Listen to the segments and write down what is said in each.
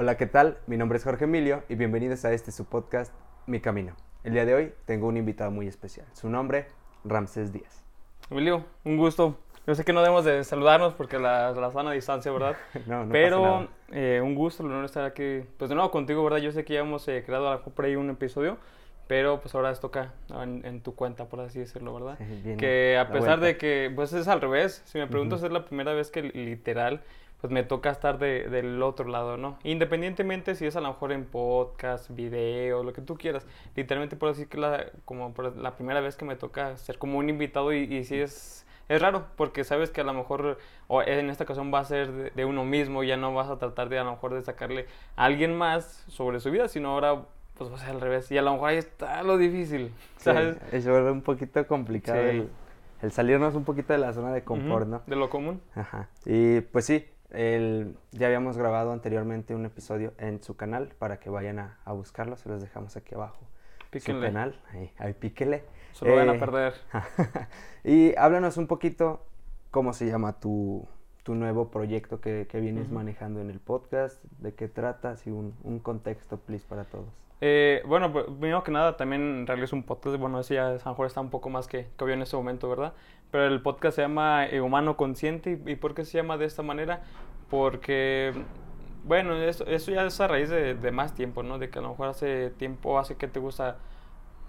Hola, ¿qué tal? Mi nombre es Jorge Emilio y bienvenidos a este su podcast, Mi Camino. El día de hoy tengo un invitado muy especial. Su nombre, Ramsés Díaz. Emilio, un gusto. Yo sé que no debemos de saludarnos porque la, la sana distancia, ¿verdad? no, no Pero pasa nada. eh, un gusto, el honor estar aquí, pues de nuevo contigo, ¿verdad? Yo sé que ya hemos eh, creado a por ahí un episodio, pero pues ahora es toca en, en tu cuenta, por así decirlo, ¿verdad? Que a la pesar de que, pues es al revés, si me preguntas es la primera vez que literal, pues me toca estar de- del otro lado, ¿no? Independientemente si es a lo mejor en podcast, video, lo que tú quieras, literalmente puedo decir que la, como por la primera vez que me toca ser como un invitado y, y sí es, es raro, porque sabes que a lo mejor, o en esta ocasión va a ser de, de uno mismo, ya no vas a tratar de a lo mejor de sacarle a alguien más sobre su vida, sino ahora pues va a ser al revés, y a lo mejor ahí está lo difícil, Sí, ¿sabes? es un poquito complicado Sí. el, el salirnos un poquito de la zona de confort, Ujú, ¿no? De lo común. Ajá. Y pues sí, el- ya habíamos grabado anteriormente un episodio en su canal para que vayan a, a buscarlo. Se los dejamos aquí abajo. Su Píquenle. canal, ahí, ahí píquele. Se lo van a Eh, perder. y háblanos un poquito cómo se llama tu, tu nuevo proyecto que, que vienes Ujú. manejando en el podcast, de qué tratas y un, un contexto, please, para todos. Eh, bueno, pues, primero que nada, también realizo un podcast. Bueno, ese ya a lo mejor está un poco más que, que obvio en este momento, ¿verdad? Pero el podcast se llama eh, Humano Consciente. ¿Y, y por qué se llama de esta manera? Porque, bueno, eso, eso ya es a raíz de, de más tiempo, ¿no? De que a lo mejor hace tiempo, hace que te gusta,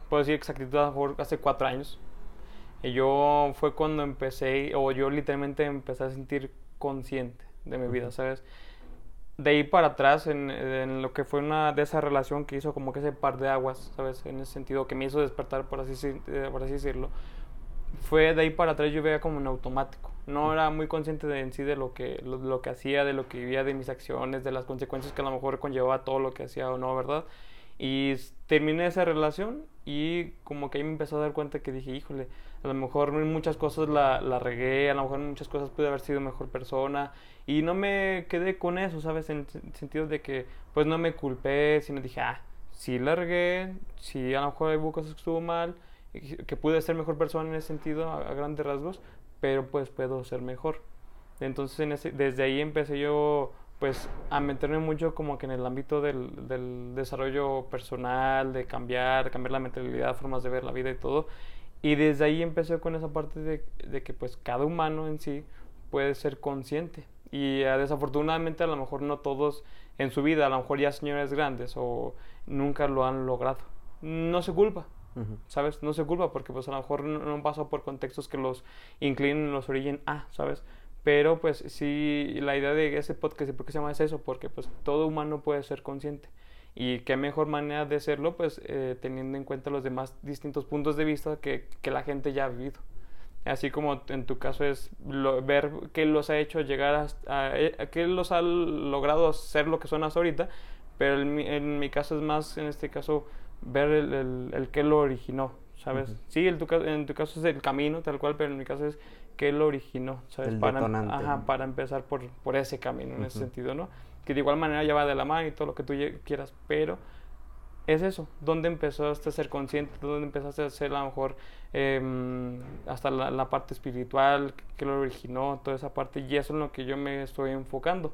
puedo decir exactitud, a lo mejor hace cuatro años. Y yo fue cuando empecé, o yo literalmente empecé a sentir consciente de mi vida, ¿sabes? de ahí para atrás en, en lo que fue una de esa relación que hizo como que ese par de aguas, ¿sabes? En ese sentido que me hizo despertar, por así, por así decirlo. Fue de ahí para atrás yo veía como en automático. No era muy consciente de sí de lo que, lo, que hacía, de lo que vivía, de mis acciones, de las consecuencias que a lo mejor conllevaba todo lo que hacía o no, ¿verdad? Y terminé esa relación y como que ahí me empezó a dar cuenta que dije, híjole, a lo mejor en muchas cosas la, la regué, a lo mejor en muchas cosas pude haber sido mejor persona y no me quedé con eso, ¿sabes? En sentido de que pues no me culpé, sino dije, ah, sí la regué, sí a lo mejor hubo cosas que estuvo mal, que pude ser mejor persona en ese sentido, a, grandes rasgos, pero pues puedo ser mejor. Entonces desde ahí empecé yo pues a meterme mucho como que en el ámbito del, desarrollo personal, de cambiar, cambiar la mentalidad, formas de ver la vida y todo. Y desde ahí empecé con esa parte de, que pues cada humano en sí puede ser consciente. Y eh, desafortunadamente a lo mejor no todos en su vida, a lo mejor ya señores grandes o nunca lo han logrado. No se culpa, ¿sabes? No se culpa porque pues a lo mejor no, no pasado por contextos que los inclinen, los orillen a, ¿sabes? Pero pues sí, la idea de ese podcast, ¿y por qué se llama es eso? Porque pues todo humano puede ser consciente. Y qué mejor manera de serlo, pues eh, teniendo en cuenta los demás distintos puntos de vista que, que la gente ya ha vivido. Así como en tu caso es ver qué los ha hecho llegar hasta, a, a qué los ha logrado ser lo que son hasta ahorita, pero en mi caso es más, en este caso, ver el, el, el qué lo originó, ¿sabes? Sí, el tu, en tu caso es el camino, tal cual, pero en mi caso es qué lo originó, ¿sabes? El para, empezar por, por ese camino, en ese sentido, ¿no? Que de igual manera ya va de la mano y todo lo que tú quieras, pero es eso, ¿dónde empezaste a ser consciente? ¿Dónde empezaste a ser a lo mejor em, hasta la, la parte espiritual, que lo originó, toda esa parte? Y eso es en lo que yo me estoy enfocando.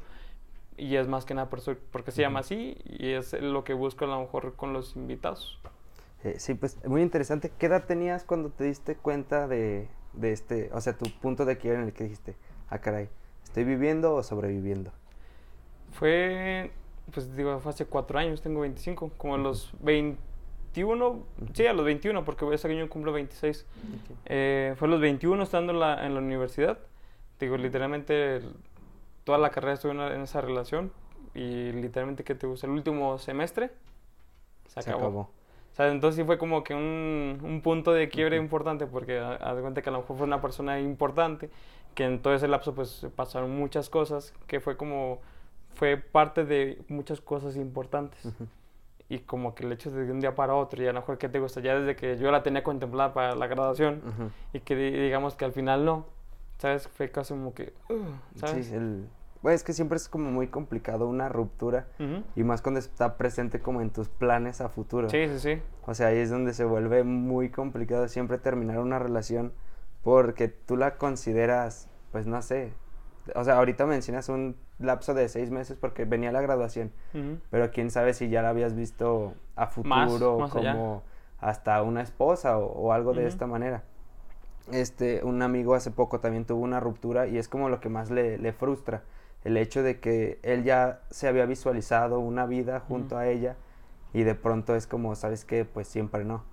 Y es más que nada por eso, porque se llama así y es lo que busco a lo mejor con los invitados. Eh, sí, pues muy interesante. ¿Qué edad tenías cuando te diste cuenta de, de este, o sea, tu punto de quiebre en el que dijiste, ah, caray, ¿estoy viviendo o sobreviviendo? Fue, pues digo, fue hace cuatro años, tengo 25, como a los 21, sí, a los 21, porque ese año cumplo 26. Eh, fue a los 21 estando en la, en la universidad. Digo, literalmente el- toda la carrera estuve en, esa relación y literalmente, ¿qué te gusta? El último semestre se acabó. O sea, entonces sí fue como que un, un punto de quiebre Ujú. importante porque a- haz cuenta que a lo mejor fue una persona importante, que en todo ese lapso pues pasaron muchas cosas, que fue como, fue parte de muchas cosas importantes. Ujú. Y como que el hecho de un día para otro, y a lo mejor que te gusta, ya desde que yo la tenía contemplada para la graduación, Ujú. y que di- digamos que al final no, ¿sabes? Fue casi como que, uh, ¿sabes? Sí, el... Bueno, es que siempre es como muy complicado una ruptura y más cuando está presente como en tus planes a futuro. Sí, sí, sí. O sea, ahí es donde se vuelve muy complicado siempre terminar una relación porque tú la consideras, pues no sé. O sea, ahorita mencionas un lapso de seis meses porque venía la graduación. Pero quién sabe si ya la habías visto a futuro más como hasta una esposa o, o algo de esta manera. Este, un amigo hace poco también tuvo una ruptura y es como lo que más le, le frustra. El hecho de que él ya se había visualizado una vida junto a ella y de pronto es como, ¿sabes qué? Pues siempre no.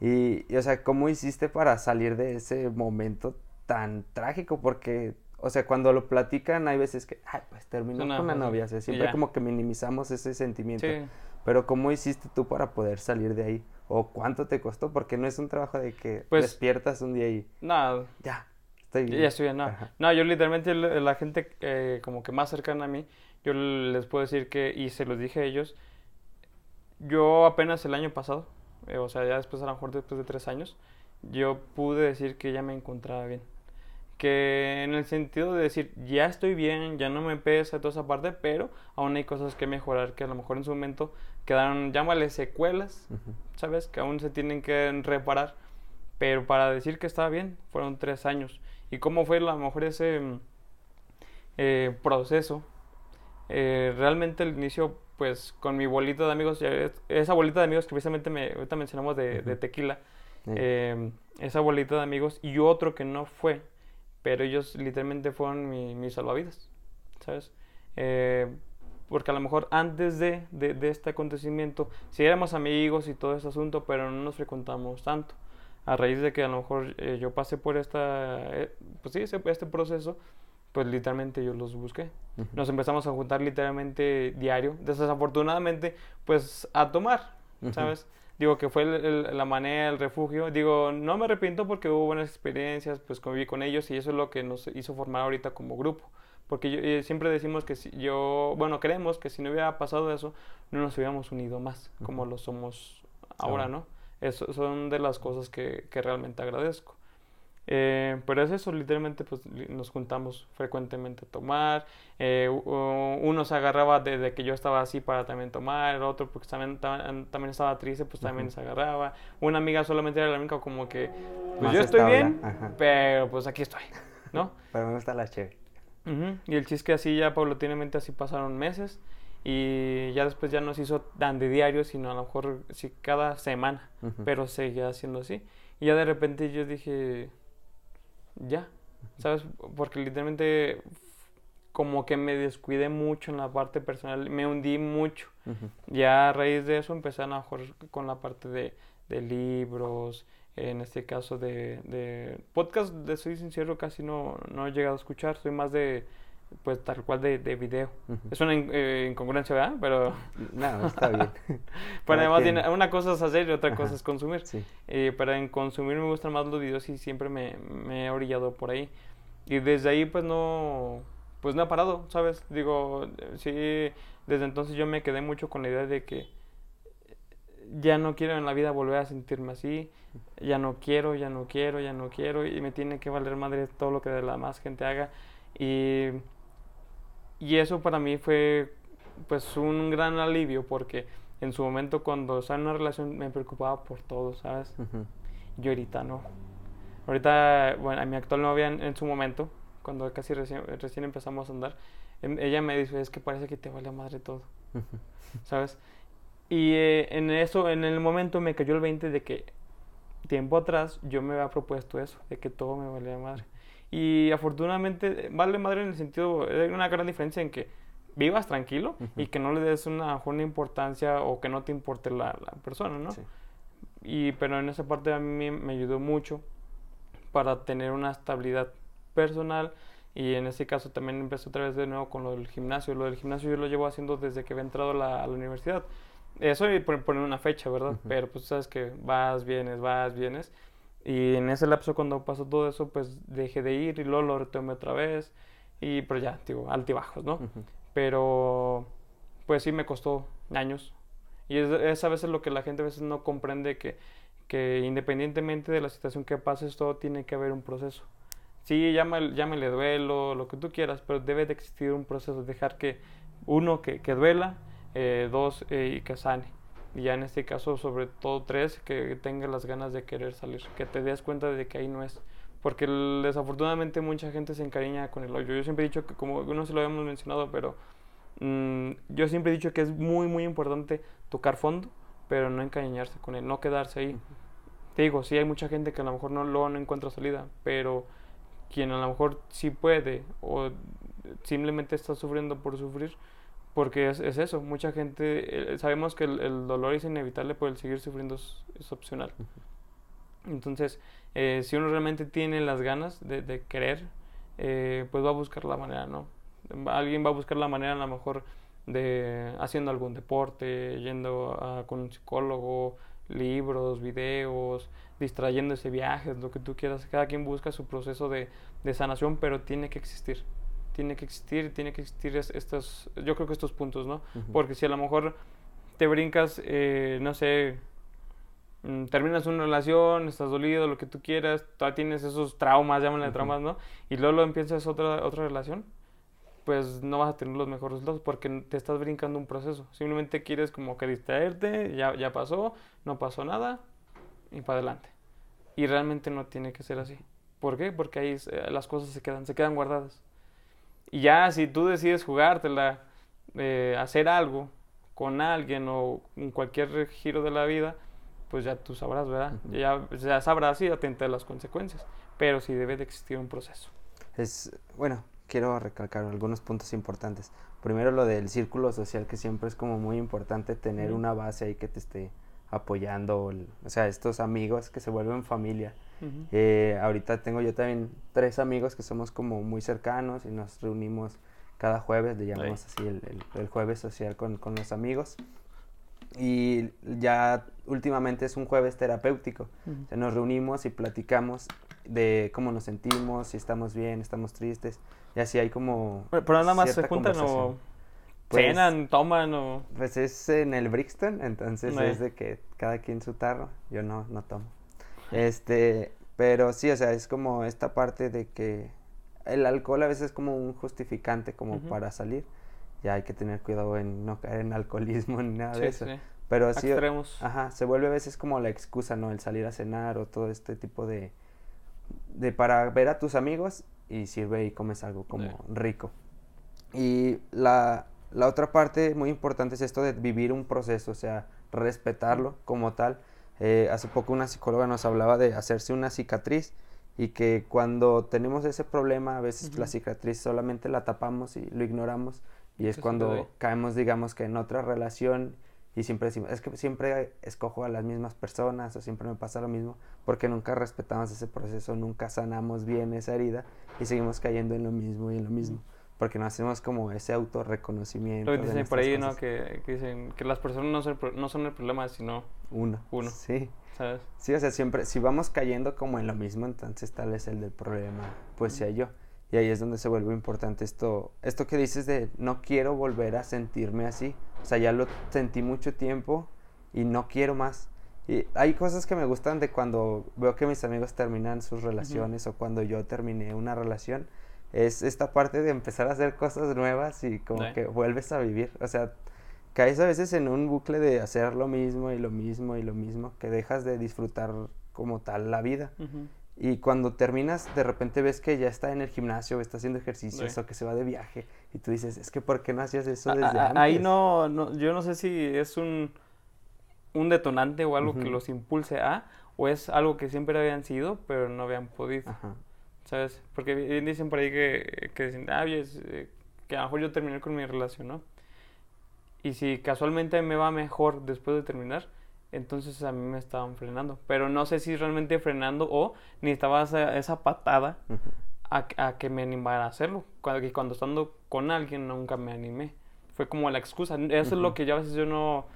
Y, y, o sea, ¿cómo hiciste para salir de ese momento tan trágico? Porque, o sea, cuando lo platican hay veces que, ay, pues terminó con la fase, novia. O sea, siempre como que minimizamos ese sentimiento. Sí. Pero ¿cómo hiciste tú para poder salir de ahí? ¿O cuánto te costó? Porque no es un trabajo de que Pues- despiertas un día y Nada, ya, estoy bien. Ya estoy bien, no. Ajá. No, yo literalmente la la gente eh, como que más cercana a mí, yo les puedo decir que, y se los dije a ellos, yo apenas el año pasado, eh, o sea, ya después a lo mejor después de tres años, yo pude decir que ya me encontraba bien. Que en el sentido de decir, ya estoy bien, ya no me pesa toda esa parte, pero aún hay cosas que mejorar que a lo mejor en su momento quedaron, llámale secuelas, Ujú. ¿sabes? Que aún se tienen que reparar. Pero para decir que estaba bien, fueron tres años. ¿Y cómo fue a lo mejor ese mm, eh, proceso? Eh, realmente el inicio, pues con mi bolita de amigos, esa bolita de amigos que precisamente me, ahorita mencionamos de, de Ujú. tequila, eh, esa bolita de amigos y otro que no fue, pero ellos literalmente fueron mi, mi salvavidas, ¿sabes? Porque a lo mejor antes de, de, de este acontecimiento, si éramos amigos y todo ese asunto, pero no nos frecuentamos tanto. A raíz de que a lo mejor eh, yo pasé por esta, eh, pues sí, este proceso, pues literalmente yo los busqué. Nos empezamos a juntar literalmente diario, desafortunadamente, pues a tomar, Ujú. ¿sabes? Digo que fue el- el- la manera, el refugio. Digo, no me arrepiento porque hubo buenas experiencias, pues conviví con ellos y eso es lo que nos hizo formar ahorita como grupo. Porque yo- eh, siempre decimos que si yo, bueno, creemos que si no hubiera pasado eso, no nos hubiéramos unido más como Ujú. lo somos ahora. ¿no? Eso son de las cosas que, que realmente agradezco. Eh, pero es eso, literalmente pues nos juntamos frecuentemente a tomar. eh, uno se agarraba desde que yo estaba así para también tomar, el otro porque también, tam- también estaba triste, pues también Ujú. se agarraba. Una amiga solamente era la única como que, pues Más yo estoy bien, ajá. pero pues aquí estoy, ¿no? Pero me gusta la chévere. Ujú, Y el chiste es que así ya paulatinamente así pasaron meses y ya después ya no se hizo tan de diario, sino a lo mejor sí cada semana, pero seguía siendo así. Y ya de repente yo dije, ya, ¿sabes? Porque literalmente como que me descuidé mucho en la parte personal, me hundí mucho. Ya a raíz de eso empecé a lo mejor con la parte de, de libros, en este caso de, de podcast, de soy sincero, casi no, no he llegado a escuchar, soy más de, pues tal cual de, de video. Ujú. Es una in- eh, incongruencia, ¿verdad? Pero, No, está bien. pero además tiene- una cosa es hacer y otra cosa es consumir. Sí. Eh, pero en consumir me gustan más los videos y siempre me, me he orillado por ahí. Y desde ahí pues no, pues no he parado, ¿sabes? Digo, eh, sí, desde entonces yo me quedé mucho con la idea de que ya no quiero en la vida volver a sentirme así, ya no quiero, ya no quiero, ya no quiero y me tiene que valer madre todo lo que la más gente haga. Y, y eso para mí fue pues un gran alivio porque en su momento cuando estaba en una relación me preocupaba por todo, ¿sabes? Ujú. Yo ahorita no. Ahorita, bueno, a mi actual novia en, en su momento, cuando casi recién, recién empezamos a andar, em- ella me dice, es que parece que te vale madre todo. ¿sabes? Y eh, en eso, en el momento me cayó el 20 de que tiempo atrás yo me había propuesto eso, de que todo me valía madre. Y afortunadamente, vale madre en el sentido, hay una gran diferencia en que vivas tranquilo y que no le des una, una importancia o que no te importe la, la persona, ¿no? Sí. Y, pero en esa parte a mí me ayudó mucho para tener una estabilidad personal y en este caso también empecé otra vez de nuevo con lo del gimnasio. Lo del gimnasio yo lo llevo haciendo desde que había entrado la, a la universidad. Eso y por poner una fecha, ¿verdad? Ujú. Pero pues sabes que vas, vienes, vas, vienes. Y en ese lapso cuando pasó todo eso, pues dejé de ir y luego lo retomé otra vez. Y pero ya, digo, altibajos, ¿no? Ujú. pero pues sí me costó años. Y es, es a veces lo que la gente a veces no comprende, que, que independientemente de la situación que pases, todo tiene que haber un proceso. Sí, llámale, llámale duelo, lo que tú quieras, pero debe de existir un proceso, dejar que, uno, que, que duela, eh, dos, eh, y que sane. Y ya en este caso, sobre todo tres, que tenga las ganas de querer salir, que te des cuenta de que ahí no es. porque desafortunadamente mucha gente se encariña con el hoyo. Yo siempre he dicho que, como no se lo habíamos mencionado, pero mm, yo siempre he dicho que es muy, muy importante tocar fondo, pero no encariñarse con él, no quedarse ahí. Te digo, sí hay mucha gente que a lo mejor no, lo, no encuentra salida, pero quien a lo mejor sí puede o simplemente está sufriendo por sufrir, porque es, es eso, mucha gente, eh, sabemos que el, dolor es inevitable, pero el seguir sufriendo es, opcional. Entonces, eh, si uno realmente tiene las ganas de, querer, eh, pues va a buscar la manera, ¿no? Alguien va a buscar la manera a lo mejor de haciendo algún deporte, yendo con un psicólogo, libros, videos, distrayéndose viajes, lo que tú quieras. Cada quien busca su proceso de, sanación, pero tiene que existir. Tiene que existir, tiene que existir estos, yo creo que estos puntos, ¿no? Porque si a lo mejor te brincas, eh, no sé, Mm, terminas una relación, estás dolido, lo que tú quieras, todavía tienes esos traumas, llámale traumas, ¿no? Y luego empiezas otra, otra relación, pues no vas a tener los mejores resultados porque te estás brincando un proceso. Simplemente quieres como que distraerte, ya, ya pasó, no pasó nada y para adelante. Y realmente no tiene que ser así. ¿Por qué? Porque ahí eh, las cosas se quedan, se quedan guardadas. Y ya si tú decides jugártela, eh, hacer algo con alguien o en cualquier giro de la vida, pues ya tú sabrás, ¿verdad? ya, ya, sabrás y atente a las consecuencias, pero sí debe de existir un proceso. Es, bueno, quiero recalcar algunos puntos importantes. Primero lo del círculo social, que siempre es como muy importante tener una base ahí que te esté apoyando, o sea, estos amigos que se vuelven familia. Eh, ahorita tengo yo también tres amigos que somos como muy cercanos y nos reunimos cada jueves, le llamamos así el, el, jueves social con, con los amigos y ya últimamente es un jueves terapéutico. nos reunimos y platicamos de cómo nos sentimos, si estamos bien, estamos tristes. Y así hay como. Pero, nada más se juntan o. Pues, cenan, toman o. Pues es en el Brixton, entonces es de que cada quien su tarro. Yo no, no tomo. Este. Pero sí, o sea, es como esta parte de que el alcohol a veces es como un justificante como para salir ya hay que tener cuidado en no caer en alcoholismo ni nada de eso. Pero sí, ajá, se vuelve a veces como la excusa, ¿no? El salir a cenar o todo este tipo de, de para ver a tus amigos y sirve y comes algo como rico. Y la, la otra parte muy importante es esto de vivir un proceso, o sea, respetarlo como tal. Eh, hace poco una psicóloga nos hablaba de hacerse una cicatriz y que cuando tenemos ese problema a veces la cicatriz solamente la tapamos y lo ignoramos y es cuando caemos, digamos, que en otra relación y siempre decimos, es que siempre escojo a las mismas personas o siempre me pasa lo mismo, porque nunca respetamos ese proceso, nunca sanamos bien esa herida y seguimos cayendo en lo mismo y en lo mismo, porque no hacemos como ese autorreconocimiento. Lo dicen por ahí, ¿no? Que, dicen que las personas no son, no son el problema, sino uno. Uno. Sí. ¿Sabes? Sí, o sea, siempre, si vamos cayendo como en lo mismo, entonces tal vez el del problema, pues sea yo. Y ahí es donde se vuelve importante esto, esto que dices de no quiero volver a sentirme así. O sea, ya lo sentí mucho tiempo y no quiero más. Y hay cosas que me gustan de cuando veo que mis amigos terminan sus relaciones o cuando yo terminé una relación. Es esta parte de empezar a hacer cosas nuevas y como que vuelves a vivir. O sea, caes a veces en un bucle de hacer lo mismo y lo mismo y lo mismo, que dejas de disfrutar como tal la vida. Y cuando terminas, de repente ves que ya está en el gimnasio, está haciendo ejercicios o que se va de viaje. Y tú dices, es que ¿por qué no hacías eso desde antes? Ahí no, no, yo no sé si es un, un detonante o algo que los impulse a, o es algo que siempre habían sido, pero no habían podido. ¿Sabes? Porque dicen por ahí que, que dicen, ah, eh, que a lo mejor yo terminé con mi relación, ¿no? Y si casualmente me va mejor después de terminar, entonces a mí me estaban frenando. Pero no sé si realmente frenando o necesitaba esa, esa patada a, a, que me animara a hacerlo. Cuando, cuando estando con alguien nunca me animé. Fue como la excusa. Eso es lo que ya a veces yo no,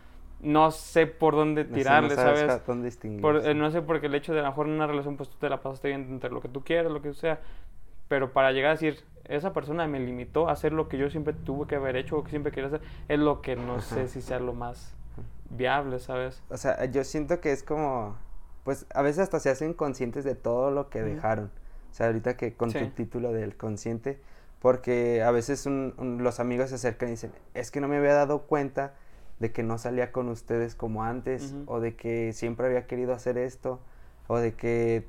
no sé por dónde tirarle, no sabes. Dónde por, eh, no sé, porque el hecho de a lo mejor en una relación pues tú te la pasaste bien entre lo que tú quieras, lo que sea. Pero para llegar a decir, esa persona me limitó a hacer lo que yo siempre tuve que haber hecho o que siempre quería hacer, es lo que no sé si sea lo más viable, ¿sabes? O sea, yo siento que es como, pues a veces hasta se hacen conscientes de todo lo que dejaron. O sea, ahorita que con tu título del consciente, porque a veces los amigos se acercan y dicen, es que no me había dado cuenta de que no salía con ustedes como antes, o de que siempre había querido hacer esto, o de que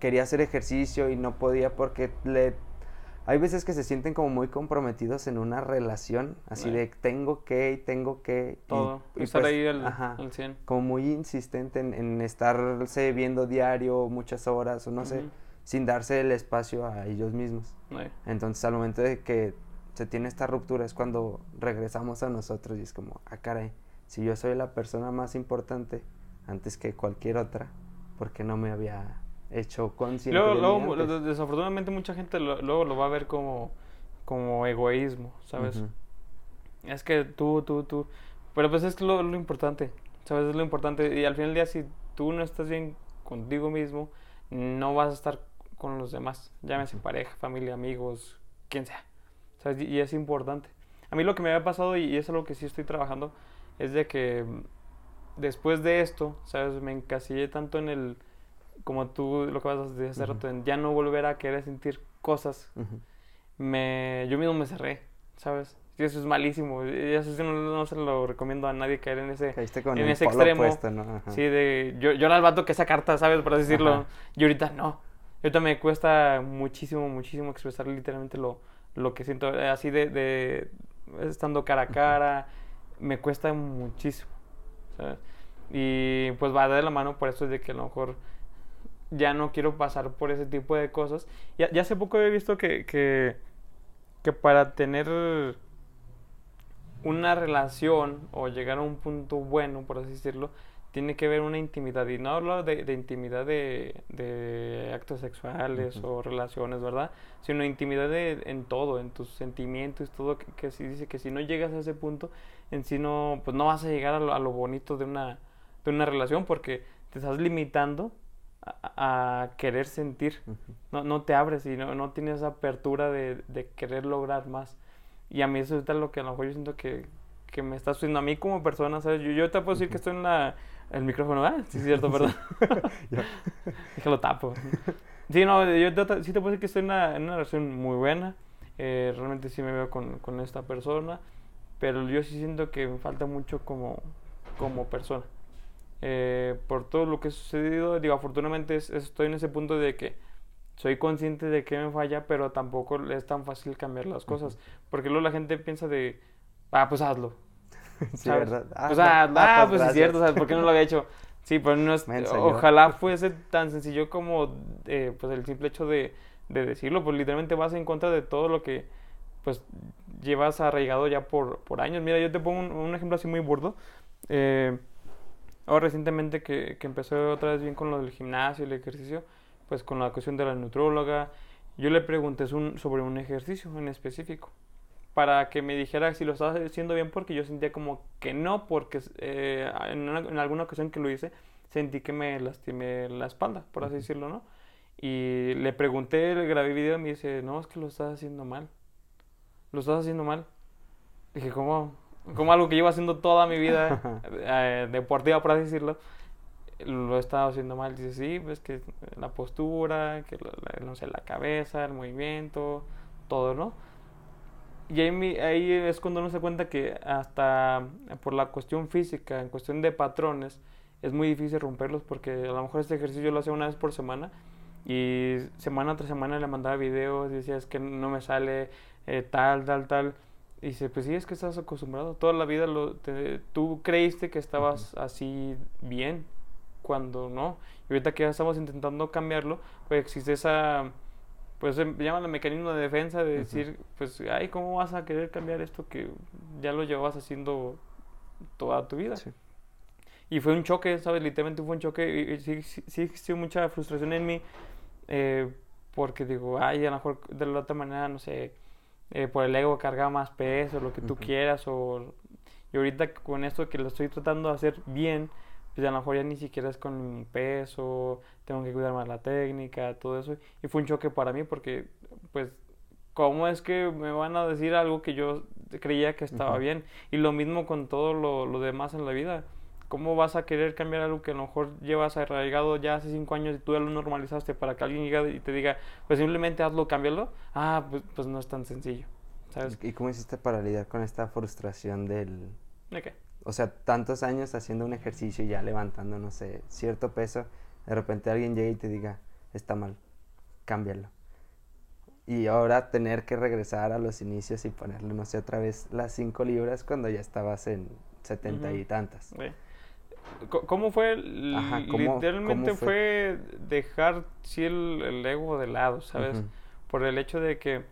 quería hacer ejercicio y no podía porque le hay veces que se sienten como muy comprometidos en una relación, así de tengo que y tengo que. Todo, y, estar pues, ahí al, 100. Como muy insistente en, estarse viendo diario muchas horas o no sé, sin darse el espacio a ellos mismos. Entonces al momento de que se tiene esta ruptura es cuando regresamos a nosotros y es como, ah, caray, si yo soy la persona más importante antes que cualquier otra, ¿por qué no me había hecho consciente. Luego, desafortunadamente mucha gente luego lo va a ver como, como egoísmo, ¿sabes? Es que tú, tú, tú. Pero pues es lo, lo importante, ¿sabes? Es lo importante. Y al final del día, si tú no estás bien contigo mismo, no vas a estar con los demás. Llámese pareja, familia, amigos, quien sea. ¿Sabes? Y, es importante. A mí lo que me había pasado, y, es algo que sí estoy trabajando, es de que después de esto, ¿sabes? Me encasillé tanto en el como tú lo que vas a decir hace rato, ya no volver a querer sentir cosas, me, yo mismo me cerré, ¿sabes? Y eso es malísimo. Y eso sí no, se lo recomiendo a nadie caer en ese, en ese extremo. Sí, de yo, yo era el vato que esa carta, ¿sabes? Por decirlo. Y ahorita no. Ahorita me cuesta muchísimo, muchísimo expresar literalmente lo, lo que siento. Así de, de estando cara a cara, me cuesta muchísimo. ¿sabes? Y pues va de la mano por eso es de que a lo mejor ya no quiero pasar por ese tipo de cosas. Ya, ya hace poco he visto que, que, que, para tener una relación o llegar a un punto bueno, por así decirlo, tiene que haber una intimidad. Y no hablo de, de intimidad de, de, actos sexuales o relaciones, ¿verdad? Sino intimidad en todo, en tus sentimientos, todo. Que, que si dice que si no llegas a ese punto, en sí no, pues no vas a llegar a lo, a lo bonito de una, de una relación porque te estás limitando a, querer sentir. no, no te abres y no, no tienes esa apertura de, de, querer lograr más. Y a mí eso es lo que a lo mejor yo siento que, que me está sucediendo a mí como persona, ¿sabes? Yo, yo te puedo decir que estoy en la, el micrófono, ¿ah? Sí, es cierto, perdón. lo tapo. Sí, no, yo te, sí te puedo decir que estoy en una, en una relación muy buena. Eh, realmente sí me veo con, con, esta persona. Pero yo sí siento que me falta mucho como, como persona. Eh, por todo lo que ha sucedido. Digo, afortunadamente estoy en ese punto de que soy consciente de que me falla, pero tampoco es tan fácil cambiar las cosas. Porque luego la gente piensa de, ah, pues hazlo. sí, ¿verdad? pues, ah, ah, pues es cierto, ¿sabes? ¿Por qué no lo había hecho? Sí, pero no es, ojalá fuese tan sencillo como eh, pues el simple hecho de, de, decirlo, pues literalmente vas en contra de todo lo que pues llevas arraigado ya por, por años. Mira, yo te pongo un, un ejemplo así muy burdo. Eh, Ahora recientemente que, que empezó otra vez bien con lo del gimnasio y el ejercicio, pues con la cuestión de la nutróloga, yo le pregunté sobre un ejercicio en específico para que me dijera si lo estaba haciendo bien porque yo sentía como que no, porque eh, en, en, alguna ocasión que lo hice sentí que me lastimé la espalda, por así decirlo, ¿no? Y le pregunté, le grabé video y me dice, no, es que lo estás haciendo mal. Lo estás haciendo mal. Dije, ¿cómo? Como algo que llevo haciendo toda mi vida eh, deportiva, por así decirlo, lo he estado haciendo mal. Dice, sí, pues que la postura, que la, no sé, la cabeza, el movimiento, todo, ¿no? Y ahí, ahí es cuando uno se cuenta que hasta por la cuestión física, en cuestión de patrones, es muy difícil romperlos porque a lo mejor este ejercicio lo hacía una vez por semana y semana tras semana le mandaba videos y decía es que no me sale eh, tal, tal, tal. Y dice, pues sí, es que estás acostumbrado. Toda la vida lo, tú creíste que estabas así bien, cuando no. Y ahorita que ya estamos intentando cambiarlo, pues existe esa, pues se llama el mecanismo de defensa de decir, pues, ay, ¿cómo vas a querer cambiar esto que ya lo llevabas haciendo toda tu vida? Y fue un choque, ¿sabes? Literalmente fue un choque. Y, sí, sí, existió mucha frustración en mí, eh, porque digo, ay, a lo mejor de la otra manera, no sé eh, por el ego cargar más peso, lo que tú quieras, o... Y ahorita con esto que lo estoy tratando de hacer bien, pues a lo mejor ya ni siquiera es con mi peso, tengo que cuidar más la técnica, todo eso. Y fue un choque para mí porque, pues, ¿cómo es que me van a decir algo que yo creía que estaba bien? Y lo mismo con todo lo, lo demás en la vida. ¿Cómo vas a querer cambiar algo que a lo mejor llevas arraigado ya hace cinco años y tú ya lo normalizaste para que alguien llegue y te diga, pues simplemente hazlo, cámbialo? Ah, pues, pues no es tan sencillo. ¿sabes? ¿Y cómo hiciste para lidiar con esta frustración del... ¿De qué? O sea, tantos años haciendo un ejercicio y ya levantando, no sé, cierto peso, de repente alguien llega y te diga, está mal, cámbialo. Y ahora tener que regresar a los inicios y ponerle, no sé, otra vez las cinco libras cuando ya estabas en setenta y tantas. ¿Cómo fue? Literalmente fue? dejar sí, el, ego de lado, ¿sabes? Por el hecho de que,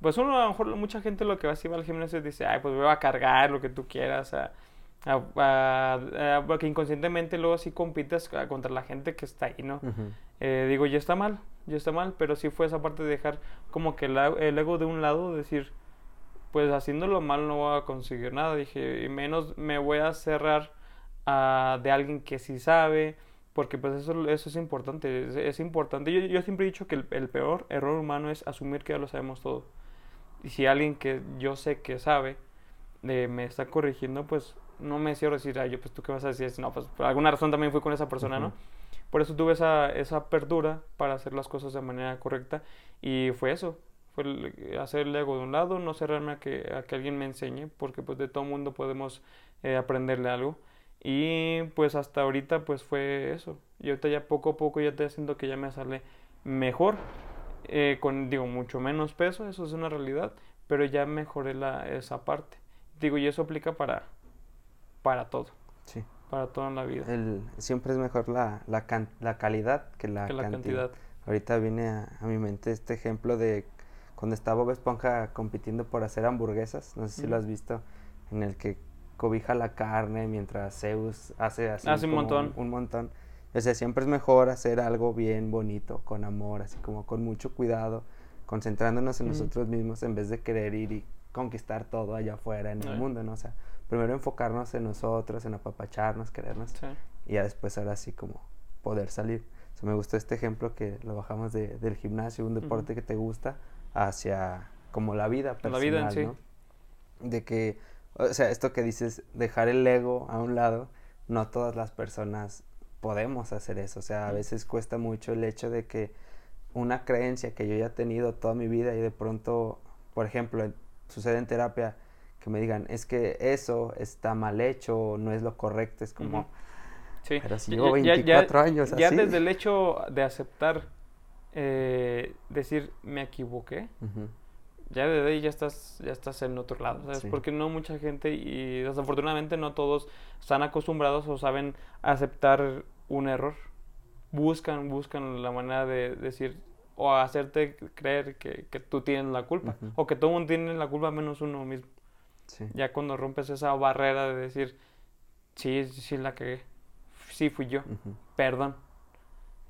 pues uno a lo mejor mucha gente lo que va a va al gimnasio dice, ay, pues voy a cargar lo que tú quieras, a, porque inconscientemente luego sí compites contra la gente que está ahí, ¿no? Eh, digo, ya está mal, ya está mal, pero sí fue esa parte de dejar como que el, el ego de un lado, decir, pues haciéndolo mal no voy a conseguir nada, dije, y menos me voy a cerrar de alguien que sí sabe, porque pues eso, eso es importante, es, importante. Yo, yo, siempre he dicho que el, peor error humano es asumir que ya lo sabemos todo. Y si alguien que yo sé que sabe eh, me está corrigiendo, pues no me cierro a decir, ay, yo, pues tú qué vas a decir, no, pues por alguna razón también fui con esa persona, ¿no? Por eso tuve esa, esa apertura para hacer las cosas de manera correcta y fue eso, fue hacer el ego de un lado, no cerrarme a que, a que alguien me enseñe, porque pues de todo mundo podemos eh, aprenderle algo. Y pues hasta ahorita pues fue eso. Y ahorita ya poco a poco ya te siento que ya me sale mejor. Eh, con, digo, mucho menos peso, eso es una realidad. Pero ya mejoré la, esa parte. Digo, y eso aplica para, para todo. Sí. Para toda la vida. El, siempre es mejor la, la, la calidad que la, cantidad. Ahorita viene a, a, mi mente este ejemplo de cuando estaba Bob Esponja compitiendo por hacer hamburguesas. No sé si lo has visto. En el que cobija la carne mientras Zeus hace así hace un montón. Un, montón. O sea, siempre es mejor hacer algo bien bonito, con amor, así como con mucho cuidado, concentrándonos en nosotros mismos en vez de querer ir y conquistar todo allá afuera en el mundo, ¿no? O sea, primero enfocarnos en nosotros, en apapacharnos, querernos, y ya después ahora sí como poder salir. O sea, me gustó este ejemplo que lo bajamos de, del gimnasio, un deporte que te gusta, hacia como la vida personal, la vida en sí. ¿no? De que o sea, esto que dices, dejar el ego a un lado, no todas las personas podemos hacer eso. O sea, a veces cuesta mucho el hecho de que una creencia que yo ya he tenido toda mi vida y de pronto, por ejemplo, sucede en terapia que me digan, es que eso está mal hecho, no es lo correcto, es como... Sí. Pero si llevo 24 años así. Ya desde el hecho de aceptar, eh, decir, me equivoqué, ya desde ahí ya estás, ya estás en otro lado, ¿sabes? Porque no mucha gente, y desafortunadamente no todos están acostumbrados o saben aceptar un error. Buscan, buscan la manera de decir o hacerte creer que, que tú tienes la culpa o que todo el mundo tiene la culpa menos uno mismo. Ya cuando rompes esa barrera de decir, sí, sí la que sí fui yo, perdón.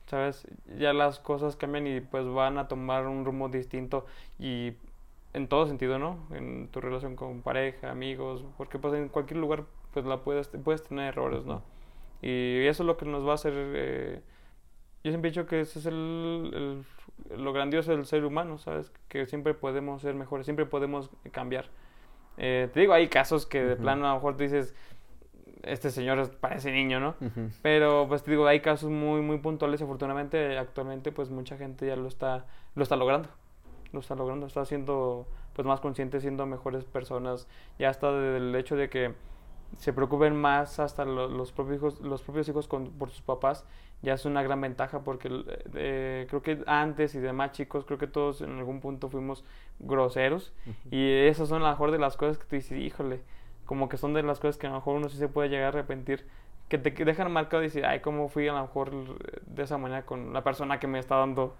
¿Sabes? Ya las cosas cambian y pues van a tomar un rumbo distinto y en todo sentido, ¿no? En tu relación con pareja, amigos, porque pues en cualquier lugar pues la puedes, puedes tener errores, ¿no? Y eso es lo que nos va a hacer... Eh, yo siempre he dicho que ese es el, lo grandioso del ser humano, ¿sabes? Que siempre podemos ser mejores, siempre podemos cambiar. Eh, te digo, hay casos que de plano a lo mejor te dices, este señor parece niño, ¿no? Pero pues te digo, hay casos muy, muy puntuales afortunadamente actualmente pues mucha gente ya lo está, lo está logrando lo está logrando, está siendo pues más consciente, siendo mejores personas, ya está del hecho de que se preocupen más hasta los, propios hijos, los propios hijos por sus papás, ya es una gran ventaja porque eh, creo que antes y demás chicos, creo que todos en algún punto fuimos groseros. Y esas son a lo mejor de las cosas que tú dices, híjole, como que son de las cosas que a lo mejor uno sí se puede llegar a arrepentir, que te dejan marcado y decir, ay, cómo fui a lo mejor de esa manera con la persona que me está dando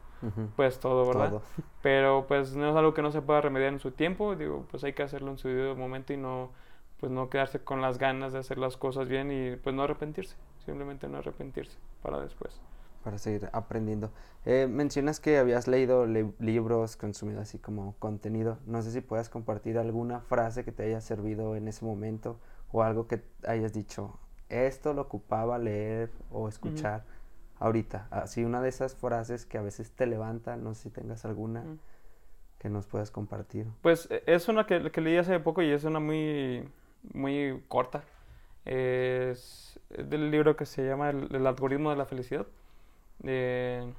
pues todo, ¿verdad? Pero pues no es algo que no se pueda remediar en su tiempo, digo, pues hay que hacerlo en su debido momento y no pues no quedarse con las ganas de hacer las cosas bien y pues no arrepentirse, simplemente no arrepentirse para después. Para seguir aprendiendo. Eh, mencionas que habías leído libros, consumido así como contenido. No sé si puedas compartir alguna frase que te haya servido en ese momento o algo que hayas dicho, esto lo ocupaba leer o escuchar ahorita. Así una de esas frases que a veces te levanta, no sé si tengas alguna que nos puedas compartir. Pues e, es una que, leí hace poco y es una muy, muy corta. Es del libro que se llama El, algoritmo de la felicidad. Eh,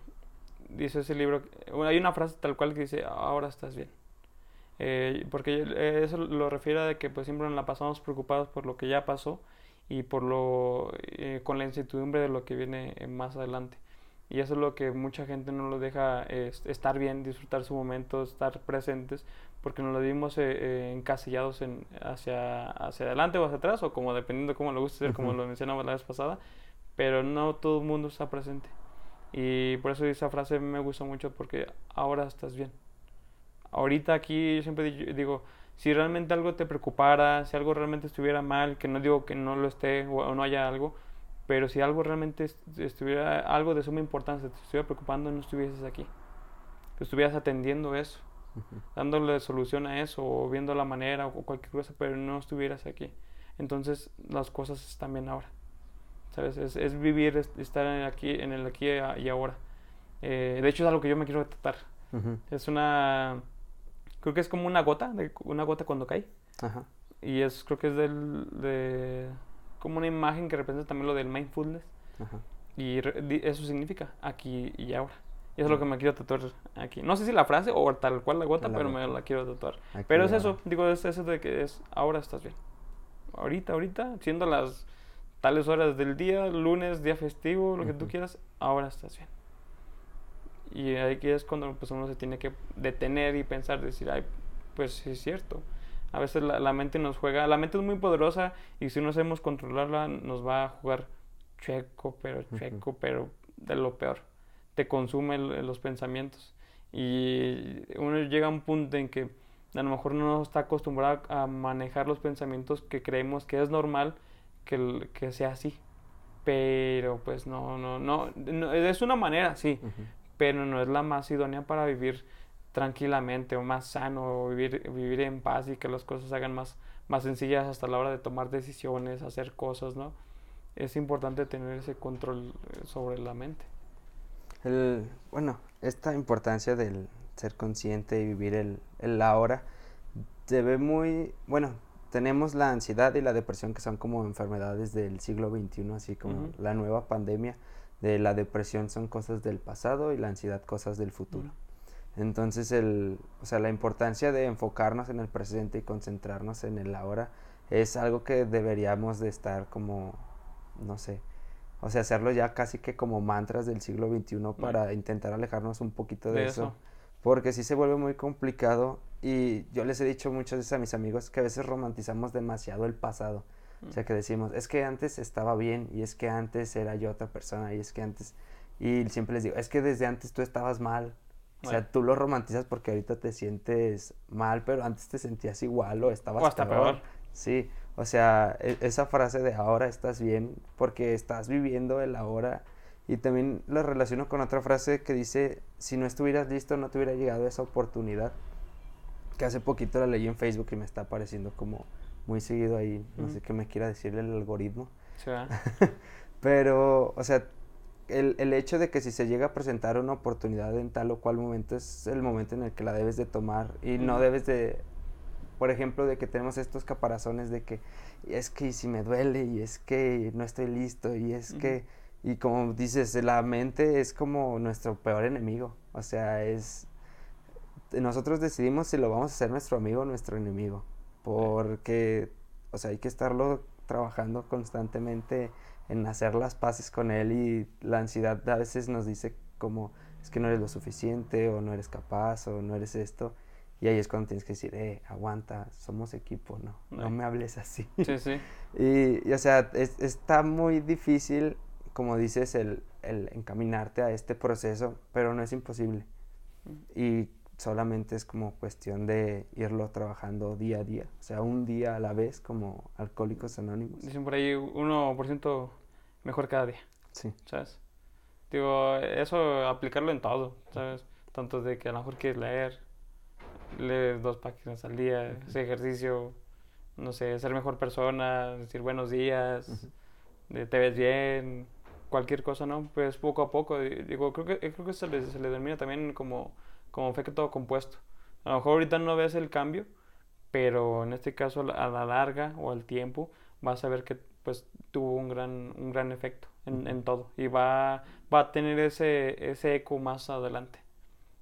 dice ese libro, hay una frase tal cual que dice, ahora estás bien. Eh, porque eso lo refiere a que pues siempre nos la pasamos preocupados por lo que ya pasó y por lo eh, con la incertidumbre de lo que viene más adelante. Y eso es lo que mucha gente no lo deja estar bien, disfrutar su momento, estar presentes, porque nos lo vimos eh, eh, encasillados en, hacia, hacia adelante o hacia atrás, o como dependiendo de cómo lo guste ser, como lo mencionamos la vez pasada, pero no todo el mundo está presente. Y por eso esa frase me gusta mucho, porque ahora estás bien. Ahorita aquí yo siempre digo, si realmente algo te preocupara, si algo realmente estuviera mal, que no digo que no lo esté o no haya algo, pero si algo realmente estuviera, algo de suma importancia, te estuviera preocupando, no estuvieses aquí. Te estuvieras atendiendo eso, dándole solución a eso, o viendo la manera, o cualquier cosa, pero no estuvieras aquí. Entonces las cosas están bien ahora. ¿Sabes? Es, vivir, estar aquí, en el aquí y ahora. Eh, de hecho, es algo que yo me quiero tratar. Es una. Creo que es como una gota, de, una gota cuando cae. Y es, creo que es del, de como una imagen que representa también lo del mindfulness. Y eso significa aquí y ahora. Y eso es lo que me quiero tatuar aquí. No sé si la frase o tal cual la gota, pero me la quiero tatuar. pero es eso, digo, es eso de que es ahora estás bien. Ahorita, ahorita, siendo las tales horas del día, lunes, día festivo, lo que tú quieras, ahora estás bien. Y aquí es cuando pues, uno se tiene que detener y pensar, decir, ay, pues sí es cierto. A veces la, mente nos juega, la mente es muy poderosa y si no sabemos controlarla nos va a jugar checo, pero checo, pero de lo peor. Te consume los pensamientos y uno llega a un punto en que a lo mejor no está acostumbrado a manejar los pensamientos que creemos que es normal que, que sea así. Pero pues no, no, no, es una manera, sí, pero no es la más idónea para vivir tranquilamente o más sano, o vivir, vivir en paz y que las cosas se hagan más, más sencillas hasta la hora de tomar decisiones, hacer cosas, ¿no? Es importante tener ese control eh, sobre la mente. El, bueno, esta importancia del ser consciente y vivir el, el ahora se ve muy, bueno, tenemos la ansiedad y la depresión que son como enfermedades del siglo XXI, así como la nueva pandemia de la depresión son cosas del pasado y la ansiedad cosas del futuro. Entonces, el, o sea, la importancia de enfocarnos en el presente y concentrarnos en el ahora es algo que deberíamos de estar como, no sé, o sea, hacerlo ya casi que como mantras del siglo XXI para intentar alejarnos un poquito de, eso. Porque sí se vuelve muy complicado y yo les he dicho muchas veces a mis amigos que a veces romantizamos demasiado el pasado. O sea, que decimos, es que antes estaba bien y es que antes era yo otra persona y es que antes... Y siempre les digo, es que desde antes tú estabas mal o sea, tú lo romantizas porque ahorita te sientes mal, pero antes te sentías igual o estabas o hasta peor. Sí, o sea, e, esa frase de ahora estás bien porque estás viviendo el ahora. Y también lo relaciono con otra frase que dice, si no estuvieras listo no te hubiera llegado esa oportunidad. Que hace poquito la leí en Facebook y me está apareciendo como muy seguido ahí. No sé qué me quiera decir el algoritmo. Sí, pero, o sea, el, el, hecho de que si se llega a presentar una oportunidad en tal o cual momento es el momento en el que la debes de tomar y no debes de, por ejemplo, de que tenemos estos caparazones de que es que si me duele y es que no estoy listo y es que, y como dices, la mente es como nuestro peor enemigo, o sea, es, nosotros decidimos si lo vamos a hacer nuestro amigo o nuestro enemigo, porque, o sea, hay que estarlo trabajando constantemente en hacer las paces con él y la ansiedad a veces nos dice como es que no eres lo suficiente o no eres capaz o no eres esto y ahí es cuando tienes que decir, eh, aguanta, somos equipo, no, no me hables así. Sí, sí. y, o sea, está muy difícil, como dices, el, el, encaminarte a este proceso, pero no es imposible. Y solamente es como cuestión de irlo trabajando día a día, o sea, un día a la vez como alcohólicos anónimos. Dicen por ahí 1% mejor cada día. Sí. ¿Sabes? Digo, eso aplicarlo en todo, ¿sabes? Tanto de que a lo mejor quieres leer, lees dos páginas al día, ese ejercicio, no sé, ser mejor persona, decir buenos días, te ves bien, cualquier cosa, ¿no? Pues poco a poco, digo, creo que, creo que se le, se le denomina también como, como todo compuesto. A lo mejor ahorita no ves el cambio, pero en este caso a la larga o al tiempo vas a ver que pues tuvo un gran, un gran efecto en, en todo y va, va a tener ese, ese eco más adelante.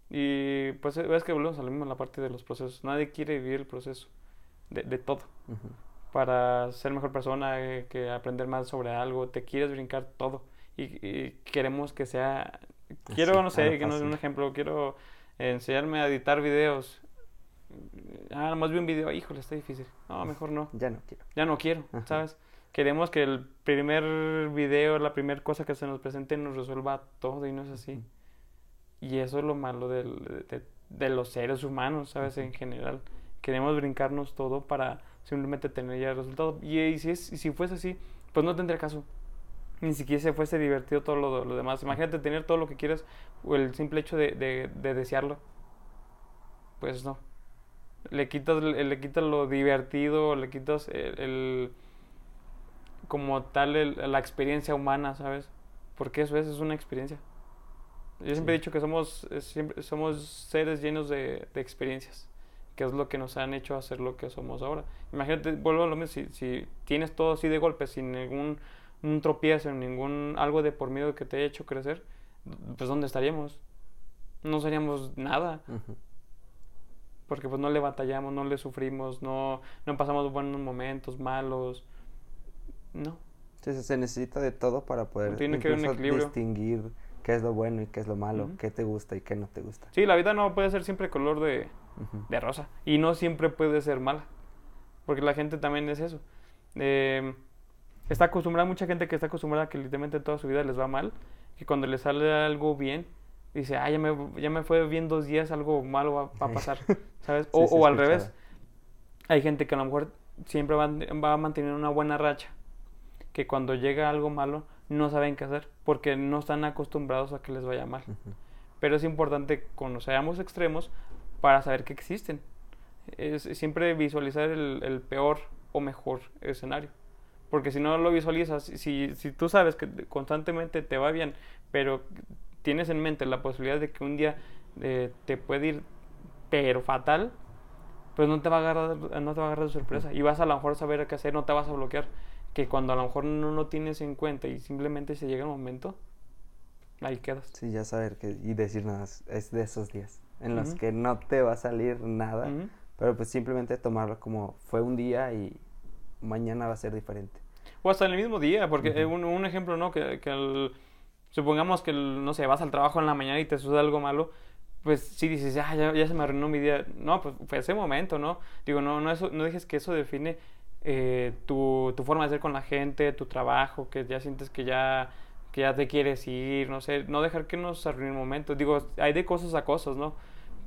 Y pues ves que volvemos a lo mismo en la parte de los procesos. Nadie quiere vivir el proceso de, de todo. Para ser mejor persona, eh, que aprender más sobre algo, te quieres brincar todo. Y, y, queremos que sea quiero, Así, no sé, que no es un ejemplo, quiero enseñarme a editar videos. Ah, nomás vi un video, híjole, está difícil. No, mejor no. Ya no quiero. Ya no quiero, Ajá. ¿sabes? Queremos que el primer video, la primera cosa que se nos presente nos resuelva todo y no es así. Y eso es lo malo del- de, de los seres humanos, ¿sabes? En general. Queremos brincarnos todo para simplemente tener ya el resultado. Y, y si, es, y si fuese así, pues no tendría caso. Ni siquiera se fuese divertido todo lo, lo demás. Imagínate tener todo lo que quieres o el simple hecho de, de- de desearlo. Pues no. Le quitas, le, le quitas lo divertido, le quitas el, el- como tal el- la experiencia humana, ¿sabes? Porque eso es, es una experiencia. Yo siempre he Sí. dicho que somos, siempre, somos seres llenos de, de experiencias, que es lo que nos han hecho hacer lo que somos ahora. Imagínate, vuelvo a lo mismo, si, si tienes todo así de golpe, sin ningún un tropiezo, ningún algo de por medio que te haya hecho crecer, pues ¿dónde estaríamos? No seríamos nada, porque pues no le batallamos, no le sufrimos, no, no pasamos buenos momentos, malos, no. Sí, se- necesita de todo para poder Tiene que haber un distinguir qué es lo bueno y qué es lo malo, qué te gusta y qué no te gusta. Sí, la vida no puede ser siempre color de, de rosa. Y no siempre puede ser mala. Porque la gente también es eso. Eh, está acostumbrada, mucha gente que está acostumbrada a que literalmente toda su vida les va mal. Que cuando le sale algo bien, dice, ah, ya me, ya me fue bien dos días, algo malo va, va a pasar. ¿Sabes? O, Sí, sí, o al revés. Hay gente que a lo mejor siempre va, va a mantener una buena racha. Que cuando llega algo malo, no saben qué hacer. Porque no están acostumbrados a que les vaya mal pero es importante conocer ambos extremos para saber que existen. Es siempre visualizar el, el peor o mejor escenario. Porque si no lo visualizas, si, si tú sabes que constantemente te va bien, pero tienes en mente la posibilidad de que un día eh, te puede ir pero fatal, pues no te va a agarrar, no te va a agarrar de sorpresa. Y vas a lo mejor saber qué hacer, no te vas a bloquear. Que cuando a lo mejor no lo tienes en cuenta y simplemente se llega el momento, ahí quedas. Sí, ya saber que y decir nada, es- es de esos días en los Ujú. que no te va a salir nada, Ujú. pero pues simplemente tomarlo como fue un día y mañana va a ser diferente. O hasta en el mismo día, porque eh, un, un ejemplo, ¿no? Que, que el- supongamos que, el- no sé, vas al trabajo en la mañana y te sucede algo malo, pues sí dices, ah, ya, ya se me arruinó mi día. No, pues fue ese momento, ¿no? Digo, no, no, eso, no dejes que eso define eh, tu, tu forma de ser con la gente, tu trabajo, que ya sientes que ya, que ya te quieres ir, no sé, no dejar que nos arruinen momentos. Digo, hay de cosas a cosas, ¿no?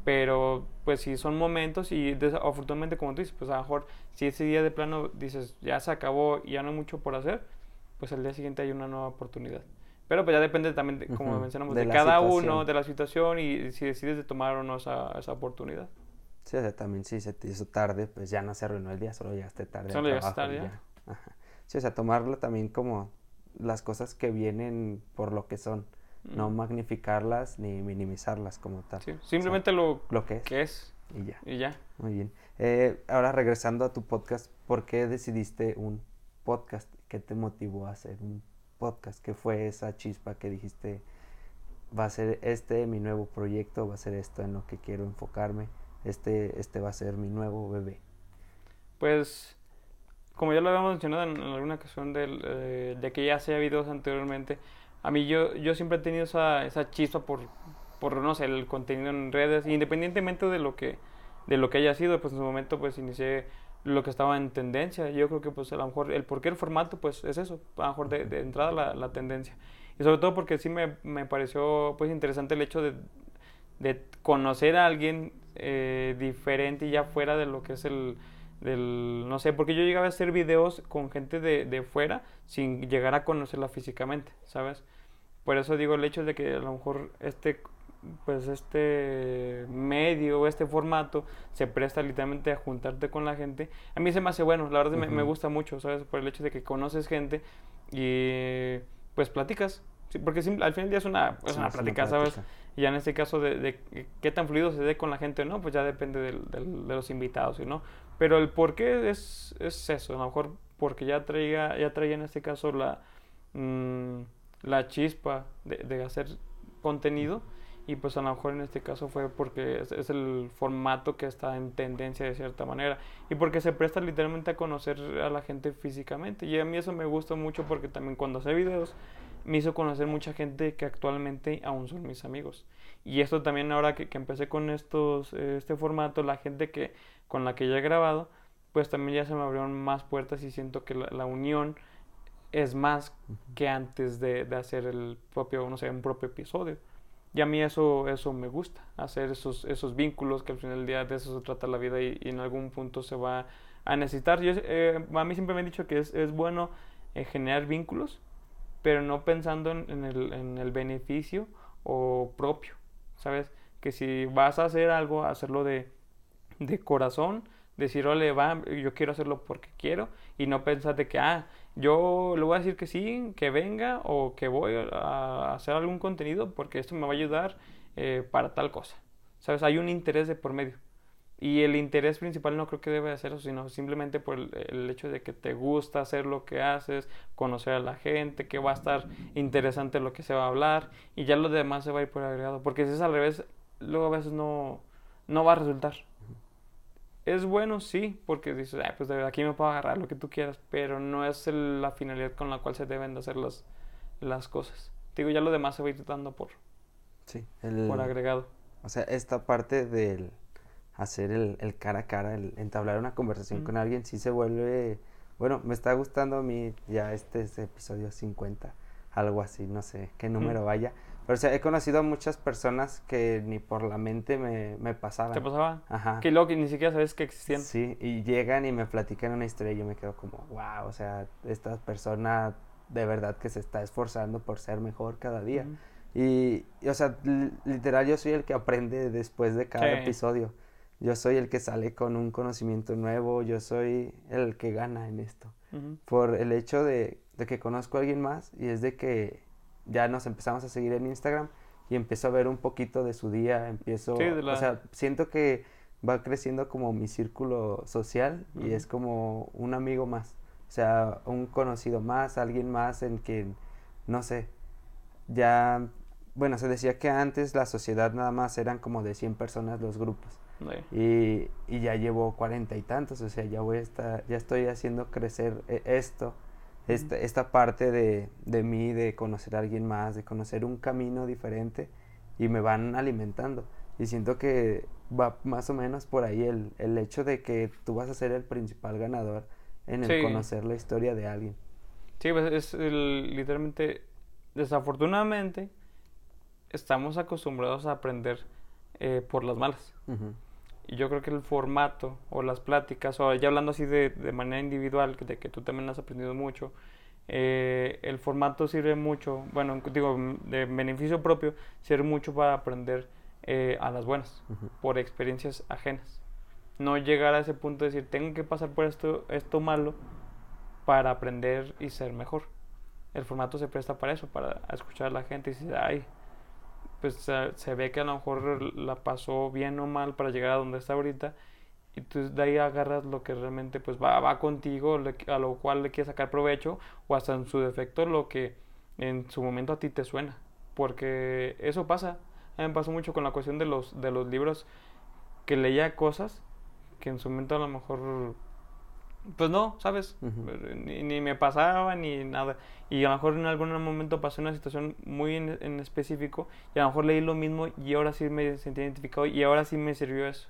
Pero pues si son momentos y des- afortunadamente como tú dices, pues a lo mejor si ese día de plano dices ya se acabó y ya no hay mucho por hacer, pues al día siguiente hay una nueva oportunidad. Pero pues ya depende también, de, como Ujú, mencionamos, de de, cada uno, situación. de la situación y si decides de tomar o no esa, esa oportunidad. Sí, o sea, también si se te hizo tarde, pues ya no se arruinó el día, solo llegaste tarde al Solo llegaste trabajo tarde, ya. Ajá. Sí, o sea, tomarlo también como las cosas que vienen por lo que son, no magnificarlas ni minimizarlas como tal. Sí, simplemente lo Lo que es que es y ya. y ya. Muy bien. Eh, ahora regresando a tu podcast, ¿por qué decidiste un podcast? ¿Qué te motivó a hacer un podcast? ¿Qué fue esa chispa que dijiste, va a ser este mi nuevo proyecto, va a ser esto en lo que quiero enfocarme, este, este va a ser mi nuevo bebé? Pues, como ya lo habíamos mencionado en, alguna ocasión del, eh, de que ya hacía videos anteriormente, a mí yo, yo siempre he tenido esa, esa chispa por, por, no sé, el contenido en redes, independientemente de lo que, de lo que haya sido, pues en su momento pues inicié lo que estaba en tendencia. Yo creo que pues a lo mejor el por qué el formato pues es eso, a lo mejor de, entrada la, la tendencia. Y sobre todo porque sí me, me pareció pues interesante el hecho de, de conocer a alguien eh, diferente y ya fuera de lo que es el, del, no sé, porque yo llegaba a hacer videos con gente de, de fuera sin llegar a conocerla físicamente, ¿sabes? Por eso digo el hecho de que a lo mejor este, pues este medio o este formato se presta literalmente a juntarte con la gente. A mí se me hace bueno, la verdad me, me gusta mucho, ¿sabes? Por el hecho de que conoces gente y pues platicas. Sí, porque al final del día es una, es Sí, una es plática, ¿sabes? Y ya en este caso de, de qué tan fluido se dé con la gente, ¿no? Pues ya depende del- del- de los invitados, ¿no? Pero el por qué es, es eso, a lo mejor porque ya traía, ya traía en este caso la, mm, la chispa de, de hacer contenido y pues a lo mejor en este caso fue porque es, es el formato que está en tendencia de cierta manera y porque se presta literalmente a conocer a la gente físicamente y a mí eso me gusta mucho porque también cuando hace videos me hizo conocer mucha gente que actualmente aún son mis amigos. Y esto también ahora que, que empecé con estos, este formato, la gente que, con la que ya he grabado, pues también ya se me abrieron más puertas y siento que la, unión es más que antes de, de, hacer el propio, no sé, un propio episodio. Y a mí eso, eso me gusta, hacer esos, esos vínculos que al final del día de eso se trata la vida y, en algún punto se va a necesitar. Yo, eh, a mí siempre me han dicho que es, es bueno eh, generar vínculos, pero no pensando en, el, en, el, beneficio o propio, ¿sabes? Que si vas a hacer algo, hacerlo de, de corazón, decir, ole, va, yo quiero hacerlo porque quiero, y no pensar de que, ah, yo le voy a decir que sí, que venga, o que voy a hacer algún contenido porque esto me va a ayudar eh, para tal cosa. ¿Sabes? Hay un interés de por medio. Y el interés principal no creo que debe ser eso, sino simplemente por el, hecho de que te gusta hacer lo que haces, conocer a la gente, que va a estar interesante lo que se va a hablar, y ya lo demás se va a ir por agregado. Porque si es al revés, luego a veces no, no va a resultar. Es bueno, sí, porque dices, pues de aquí me puedo agarrar lo que tú quieras, pero no es la finalidad con la cual se deben de hacer las, las cosas. Digo, ya lo demás se va a ir dando por, sí, por agregado. O sea, esta parte del hacer el, el cara a cara, el entablar una conversación con alguien, sí se vuelve, bueno, me está gustando a mí ya este, episodio 50, algo así, no sé qué número vaya. Pero o sea, he conocido a muchas personas que ni por la mente me, me pasaban. ¿Te pasaban? Ajá. Que luego que ni siquiera sabes que existían. Sí, y llegan y me platican una historia y yo me quedo como, wow, o sea, esta persona de verdad que se está esforzando por ser mejor cada día. y, o sea, literal yo soy el que aprende después de cada episodio yo soy el que sale con un conocimiento nuevo, yo soy el que gana en esto. Por el hecho de, que conozco a alguien más y es de que ya nos empezamos a seguir en Instagram y empiezo a ver un poquito de su día, empiezo, o sea, siento que va creciendo como mi círculo social y es como un amigo más, o sea, un conocido más, alguien más en quien, no sé, ya, bueno, se decía que antes la sociedad nada más eran como de 100 personas los grupos y, y, ya llevo cuarenta y tantos, o sea, ya voy a estar, ya estoy haciendo crecer eh, esto, esta, esta parte de, de mí, de conocer a alguien más, de conocer un camino diferente y me van alimentando. Y siento que va más o menos por ahí el, el hecho de que tú vas a ser el principal ganador en el conocer la historia de alguien. Sí, pues es literalmente, desafortunadamente, estamos acostumbrados a aprender eh, por las malas. Y yo creo que el formato o las pláticas, o ya hablando así de, de manera individual, de que tú también has aprendido mucho, eh, el formato sirve mucho, bueno, digo, de beneficio propio, sirve mucho para aprender eh, a las buenas, por experiencias ajenas. No llegar a ese punto de decir, tengo que pasar por esto, esto malo para aprender y ser mejor. El formato se presta para eso, para escuchar a la gente y decir, ay, pues se, ve que a lo mejor la pasó bien o mal para llegar a donde está ahorita y tú de ahí agarras lo que realmente pues va, va contigo, a lo cual le quieres sacar provecho o hasta en su defecto lo que en su momento a ti te suena, porque eso pasa, a mí me pasó mucho con la cuestión de los, de los libros que leía cosas que en su momento a lo mejor pues no, ¿sabes? ni, me pasaba ni nada. Y a lo mejor en algún momento pasó una situación muy en, específico y a lo mejor leí lo mismo y ahora sí me sentí identificado y ahora sí me sirvió eso.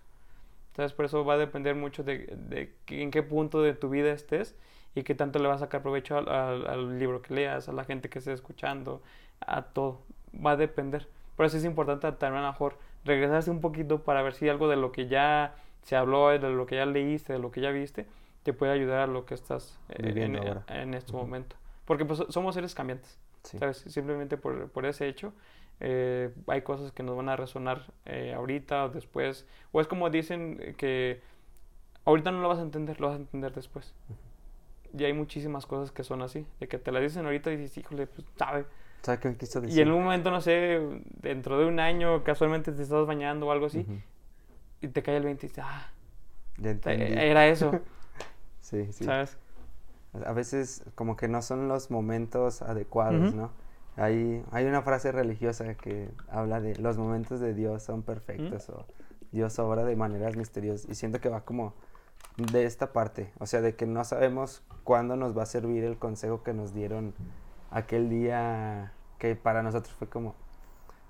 Entonces por eso va a depender mucho de, de en qué punto de tu vida estés y qué tanto le vas a sacar provecho al, libro que leas, a la gente que esté escuchando, a todo. Va a depender. Por eso es importante también a lo mejor regresarse un poquito para ver si algo de lo que ya se habló, de lo que ya leíste, de lo que ya viste, te puede ayudar a lo que estás eh, en, en, este momento. Porque pues, somos seres cambiantes, ¿sabes? Simplemente por, por ese hecho. Eh, hay cosas que nos van a resonar eh, ahorita o después. O es como dicen que ahorita no lo vas a entender, lo vas a entender después. Y hay muchísimas cosas que son así. De que te las dicen ahorita y dices, híjole, pues sabe. ¿Sabe qué quiso decir? Y en un momento, no sé, dentro de un año, casualmente te estás bañando o algo así. Y te cae el 20 y dices, ah, era eso. Sí, sí. ¿Sabes? A veces como que no son los momentos adecuados, ¿no? Hay, hay una frase religiosa que habla de los momentos de Dios son perfectos o Dios obra de maneras misteriosas y siento que va como de esta parte, o sea, de que no sabemos cuándo nos va a servir el consejo que nos dieron aquel día que para nosotros fue como,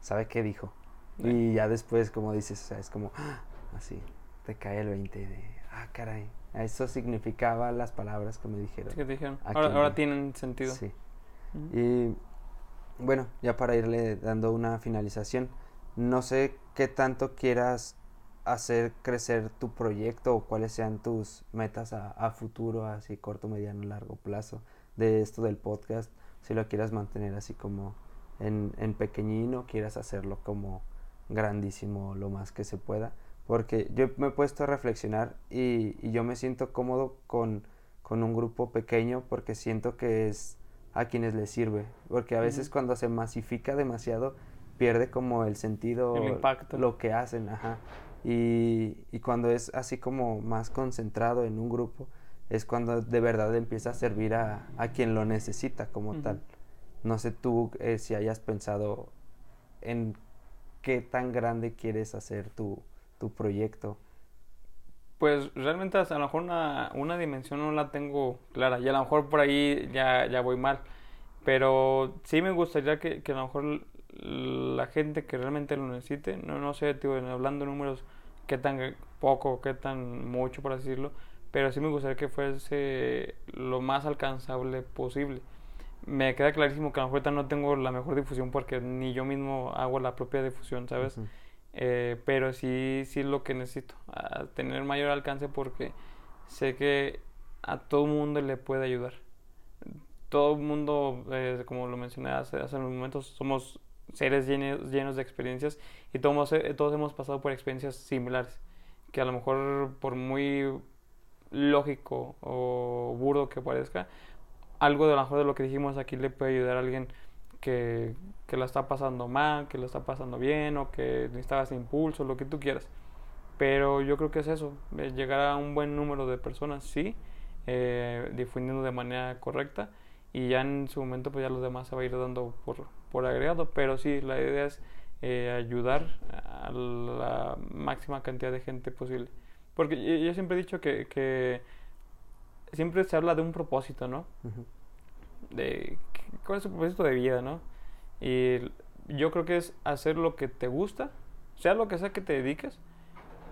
¿sabe qué dijo? Y ya después, como dices, o sea, es como, ¡ah! así, te cae el 20 de, ah, caray, eso significaba las palabras que me dijeron. Ahora, tienen sentido. Sí. Y bueno, ya para irle dando una finalización, no sé qué tanto quieras hacer crecer tu proyecto o cuáles sean tus metas a, a futuro, así corto, mediano, largo plazo de esto del podcast, si lo quieras mantener así como en, en pequeñino, quieras hacerlo como grandísimo lo más que se pueda, porque yo me he puesto a reflexionar y, y yo me siento cómodo con, con un grupo pequeño porque siento que es a quienes les sirve, porque a veces cuando se masifica demasiado pierde como el sentido, El impacto. lo que hacen, ajá. Y, y cuando es así como más concentrado en un grupo, es cuando de verdad empieza a servir a, a quien lo necesita como tal. No sé tú eh, si hayas pensado en qué tan grande quieres hacer tu, tu proyecto. Pues realmente a lo mejor una, una dimensión no la tengo clara y a lo mejor por ahí ya, ya voy mal. Pero sí me gustaría que, que a lo mejor la gente que realmente lo necesite, no, no sé, tío, hablando de números, qué tan poco, qué tan mucho, por así decirlo, pero sí me gustaría que fuese lo más alcanzable posible. Me queda clarísimo que a lo mejor no tengo la mejor difusión porque ni yo mismo hago la propia difusión, ¿sabes? Ujú. Eh, pero sí, sí lo que necesito, tener mayor alcance porque sé que a todo mundo le puede ayudar. Todo mundo, eh, como lo mencioné hace, hace unos momentos, somos seres llenos, llenos de experiencias y todos, eh, todos hemos pasado por experiencias similares, que a lo mejor por muy lógico o burdo que parezca, algo de lo mejor de lo que dijimos aquí le puede ayudar a alguien que, que la está pasando mal, que la está pasando bien o que necesitaba ese impulso, lo que tú quieras. Pero yo creo que es eso, llegar a un buen número de personas, sí, eh, difundiendo de manera correcta y ya en su momento pues ya los demás se va a ir dando por, por agregado, pero sí, la idea es eh, ayudar a la máxima cantidad de gente posible. Porque yo, yo siempre he dicho que, que siempre se habla de un propósito, ¿no? Ujú. de qué- cuál es propósito de vida, ¿no? Y yo creo que es hacer lo que te gusta, sea lo que sea que te dediques,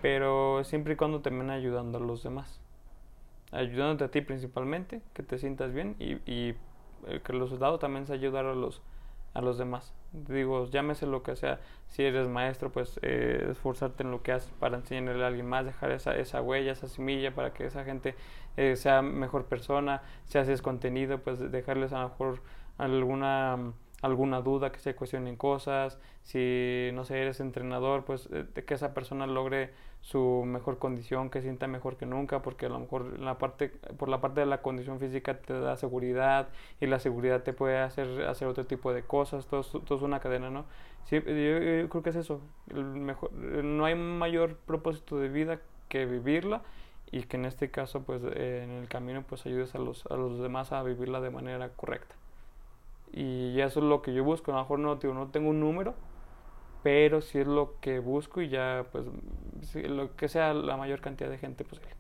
pero siempre y cuando termine ayudando a los demás. Ayudándote a ti principalmente, que te sientas bien y, el que el resultado también es ayudar a los, a los demás. Digo, llámese lo que sea, si eres maestro, pues eh, esforzarte en lo que haces para enseñarle a alguien más, dejar esa, esa huella, esa semilla para que esa gente eh, sea mejor persona, si haces contenido, pues dejarles a lo mejor alguna alguna duda, que se cuestionen cosas, si no sé, eres entrenador, pues eh, que esa persona logre su mejor condición, que sienta mejor que nunca, porque a lo mejor la parte, por la parte de la condición física te da seguridad y la seguridad te puede hacer hacer otro tipo de cosas, todo, todo es una cadena, ¿no? Sí, yo, yo creo que es eso, el mejor, no hay mayor propósito de vida que vivirla y que en este caso pues eh, en el camino pues ayudes a los, a los demás a vivirla de manera correcta. Y eso es lo que yo busco, a lo mejor no, digo, no tengo un número, pero sí es lo que busco y ya pues lo que sea la mayor cantidad de gente posible.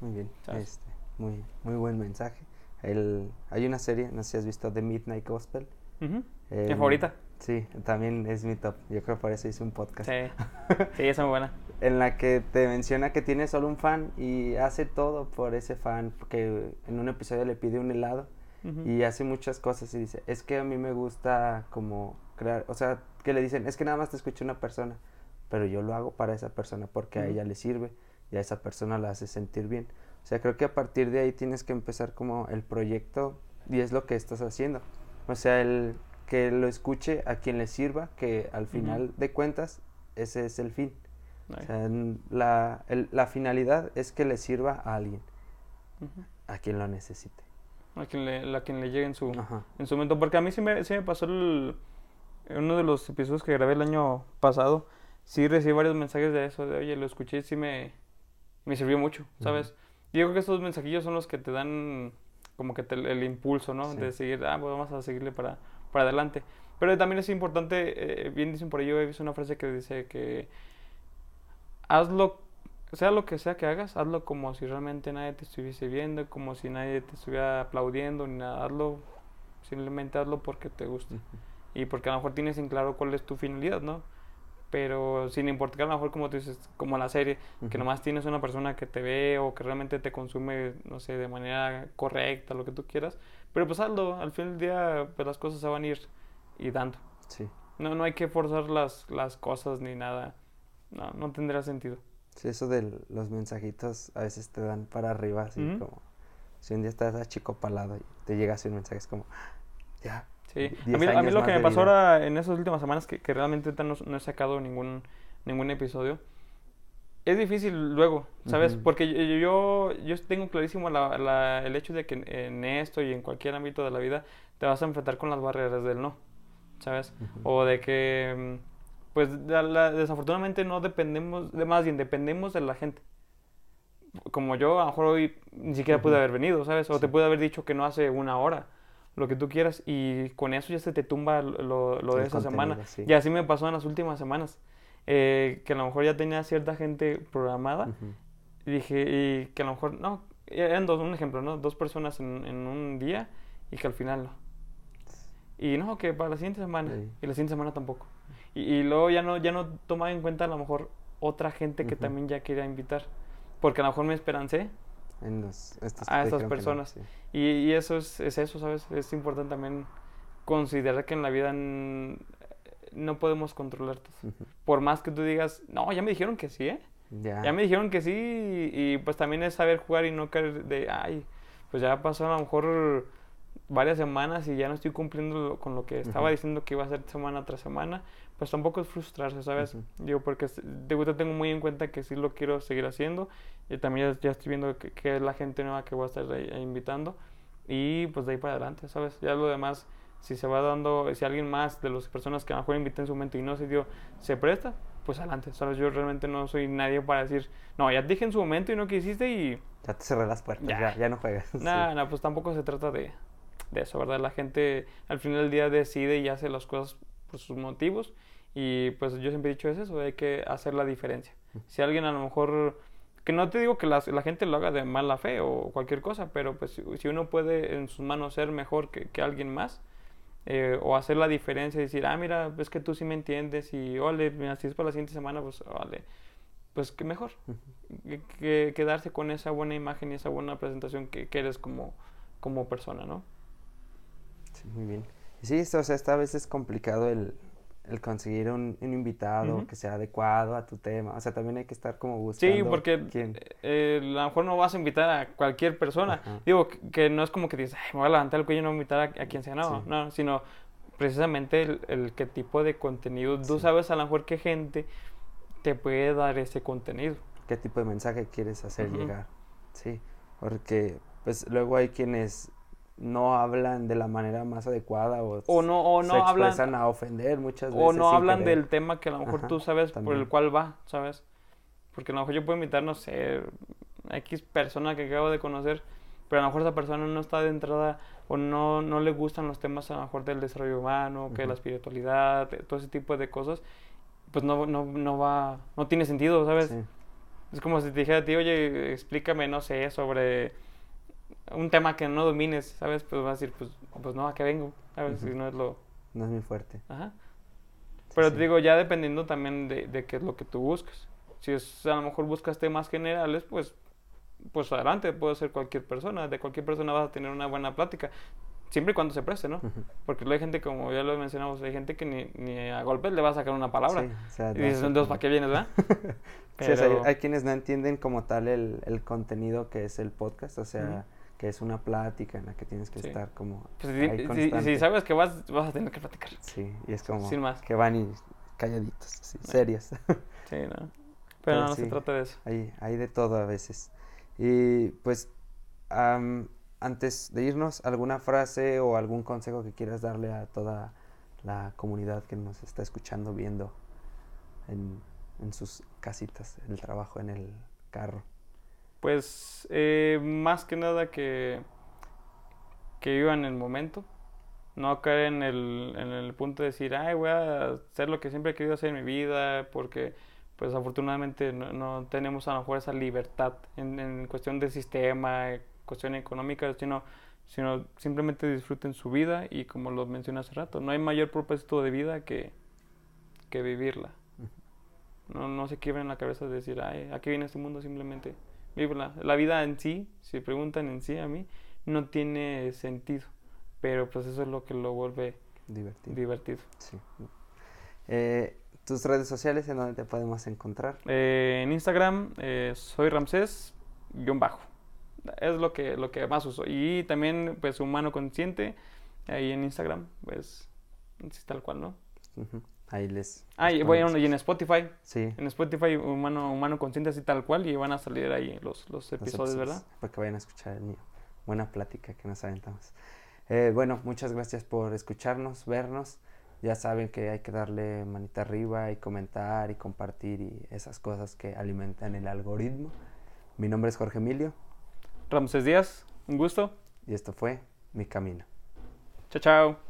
Muy bien, ¿Sabes? este, muy, muy buen mensaje. El, hay una serie, no sé si has visto The Midnight Gospel. Ujú. ¿Mi El- favorita? Sí, también es mi top. Yo creo que por eso hice un podcast. Sí, sí, esa es muy buena. En la que te menciona que tiene solo un fan y hace todo por ese fan. Porque en un episodio le pide un helado Y hace muchas cosas y dice, es que a mí me gusta como crear, o sea, que le dicen, es que nada más te escucha una persona, pero yo lo hago para esa persona porque a ella le sirve y a esa persona la hace sentir bien. O sea, creo que a partir de ahí tienes que empezar como el proyecto y es lo que estás haciendo. O sea, el que lo escuche a quien le sirva, que al final de cuentas ese es el fin. O sea, la, el- la finalidad es que le sirva a alguien, a quien lo necesite. A quien le, a quien le llegue en su, Ajá. en su momento. Porque a mí sí me, sí me pasó el, en uno de los episodios que grabé el año pasado. Sí recibí varios mensajes de eso, de oye, lo escuché y sí me, me sirvió mucho, ¿sabes? Y yo creo que estos mensajillos son los que te dan como que te- el impulso, ¿no? Sí. De seguir, ah, pues vamos a seguirle para, para adelante. Pero también es importante, eh, bien dicen por ahí, yo he visto una frase que dice que hazlo, sea lo que sea que hagas, hazlo como si realmente nadie te estuviese viendo, como si nadie te estuviera aplaudiendo, ni nada, hazlo Simplemente hazlo porque te gusta. Y porque a lo mejor tienes en claro cuál es tu finalidad, ¿no? Pero sin importar a lo mejor como tú dices, como la serie, que nomás tienes una persona que te ve o que realmente te consume, no sé, de manera correcta, lo que tú quieras. Pero pues hazlo, al fin del día pues las cosas se van a ir y dando. Sí. No, no hay que forzar las, las cosas ni nada. No, no tendrá sentido. Sí, eso de los mensajitos a veces te dan para arriba, así Ujú. como si un día estás achicopalado y te llega así un mensaje, es como, ya. Sí, a 10 mí, a mí lo que me pasó vida. ahora en esas últimas semanas, que, que realmente no, no he sacado ningún, ningún episodio, es difícil luego, ¿sabes? Ujú. Porque yo, yo, yo tengo clarísimo la- la- el hecho de que en, esto y en cualquier ámbito de la vida te vas a enfrentar con las barreras del no, ¿sabes? Ujú. O de que, mm, pues desafortunadamente no dependemos, de más bien dependemos de la gente. Como yo, a lo mejor hoy ni siquiera pude Ujú. haber venido, ¿sabes? O te pude haber dicho que no hace una hora, lo que tú quieras, y con eso ya se te tumba lo, lo de esa semana. sí. Y así me pasó en las últimas semanas, eh, que a lo mejor ya tenía cierta gente programada, y dije, y que a lo mejor, no, eran dos, un ejemplo, ¿no? Dos personas en, en un día, y que al final no. Y no, que para la siguiente semana, Sí. y la siguiente semana tampoco. Y, y luego ya no, ya no tomaba en cuenta a lo mejor otra gente que Ujú. también ya quería invitar. Porque a lo mejor me esperancé En los, estos a estas que no, personas. sí. Y, y eso es, es eso, ¿sabes? Es importante también considerar que en la vida no podemos controlar todo. Ujú. Por más que tú digas, no, ya me dijeron que sí, ¿eh? Ya. Ya me dijeron que sí y, y, pues también es saber jugar y no caer de, ay, pues ya pasó a lo mejor varias semanas y ya no estoy cumpliendo lo- con lo que estaba Ujú. diciendo que iba a hacer semana tras semana, pues tampoco es frustrarse, ¿sabes? Ujú. Digo, porque de verdad tengo muy en cuenta que sí lo quiero seguir haciendo y también ya, estoy viendo que, que es la gente nueva que voy a estar ahí- invitando y pues de ahí para adelante, ¿sabes? Ya lo demás, si se va dando, si alguien más de las personas que a lo mejor invité en su momento y no se dio, se presta, pues adelante, ¿sabes? Yo realmente no soy nadie para decir, no, ya te dije en su momento y no quisiste y Ya te cerré las puertas, Ya. ya, ya, no juegas. sí. nada, nada, pues tampoco se trata de, de eso, ¿verdad? La gente al final del día decide y hace las cosas por sus motivos y pues yo siempre he dicho es eso, hay que hacer la diferencia. Si alguien a lo mejor, que no te digo que las- la, gente lo haga de mala fe o cualquier cosa, pero pues si, si uno puede en sus manos ser mejor que, que alguien más eh, o hacer la diferencia y decir, ah, mira, es que tú sí me entiendes y ole, mira, si es para la siguiente semana, pues vale, pues que mejor que, que- quedarse con esa buena imagen y esa buena presentación que, que eres como, como persona, ¿no? Sí, muy bien. Sí, esto, o sea, esta vez es complicado el, el conseguir un, un invitado Ujú. que sea adecuado a tu tema. O sea, también hay que estar como buscando Sí, porque quién. eh, a lo mejor no vas a invitar a cualquier persona. Ajá. Digo, que, que no es como que dices, "Ay, me voy a levantar el cuello y no voy a invitar a, a quien sea, no, Sí. no, sino precisamente el, el qué tipo de contenido. Tú Sí. sabes a lo mejor qué gente te puede dar ese contenido. qué tipo de mensaje quieres hacer Ujú. llegar. Sí, porque pues luego hay quienes no hablan de la manera más adecuada o, O no, o se no hablan, expresan a ofender muchas veces. o no hablan querer. del tema que a lo mejor Ajá, tú sabes por el cual va, ¿sabes? Porque a lo mejor yo puedo invitar, no sé, X persona que acabo de conocer, pero a lo mejor esa persona no está de entrada o no, no le gustan los temas a lo mejor del desarrollo humano, que la espiritualidad, de- todo ese tipo de cosas, pues no, no, no va, no tiene sentido, ¿sabes? Sí. Es como si te dijera a ti, oye, explícame, no sé, sobre un tema que no domines, ¿sabes? Pues vas a decir, pues, pues no, ¿a qué vengo? ¿Sabes? Ujú. Si no es lo... No es muy fuerte. Ajá. Sí, Pero sí. te digo, ya dependiendo también de, de qué es lo que tú buscas. Si es, a lo mejor buscas temas generales, pues, pues adelante, puede ser cualquier persona. De cualquier persona vas a tener una buena plática. Siempre y cuando se preste, ¿no? Ujú. Porque luego hay gente, como ya lo mencionamos, hay gente que ni, ni a golpes le va a sacar una palabra. Sí, o sea, y dices, entonces, ¿para qué vienes, verdad? Sí, o sea, hay- Pero- hay quienes no entienden como tal el, el contenido que es el podcast, o sea, Ujú. Que es una plática en la que tienes que Sí. estar como Pues, ahí si- si, sabes que vas, vas a tener que platicar. Sí, y es como Sin más. que van y calladitos, así, serios. Sí, ¿no? Pero, no, no se sí. trata de eso. hay, hay de todo a veces. Y pues, am, antes de irnos, ¿alguna frase o algún consejo que quieras darle a toda la comunidad que nos está escuchando, viendo en, en sus casitas, en el trabajo, en el carro? Pues eh, más que nada que, que vivan el momento, no caer en el, en el punto de decir, ay, voy a hacer lo que siempre he querido hacer en mi vida, porque pues afortunadamente no, no tenemos a lo mejor esa libertad en, en cuestión de sistema, en cuestión económica, sino sino simplemente disfruten su vida y como lo mencioné hace rato, no hay mayor propósito de vida que, que vivirla. No, no se quiebren la cabeza de decir, ay, ¿a qué viene este mundo? Simplemente La vida en sí, si preguntan en sí a mí, no tiene sentido, pero pues eso es lo que lo vuelve Divertido. divertido. Sí. Eh, ¿Tus redes sociales en donde te podemos encontrar? Eh, en Instagram eh, soy Ramsés guion bajo. Es lo que, lo que más uso. Y también, pues, humano consciente, ahí en Instagram, pues, tal cual, ¿no? Ujú. Ahí les... Ah, y, bueno, y en Spotify, Sí. en Spotify, humano, humano consciente, así tal cual, y van a salir ahí los, los los episodios, ¿verdad? Para que vayan a escuchar el mío. Buena plática que nos aventamos. Eh, bueno, muchas gracias por escucharnos, vernos. Ya saben que hay que darle manita arriba y comentar y compartir y esas cosas que alimentan el algoritmo. Mi nombre es Jorge Emilio Ramsés Díaz, un gusto. y esto fue Mi Camino. Chao, chao.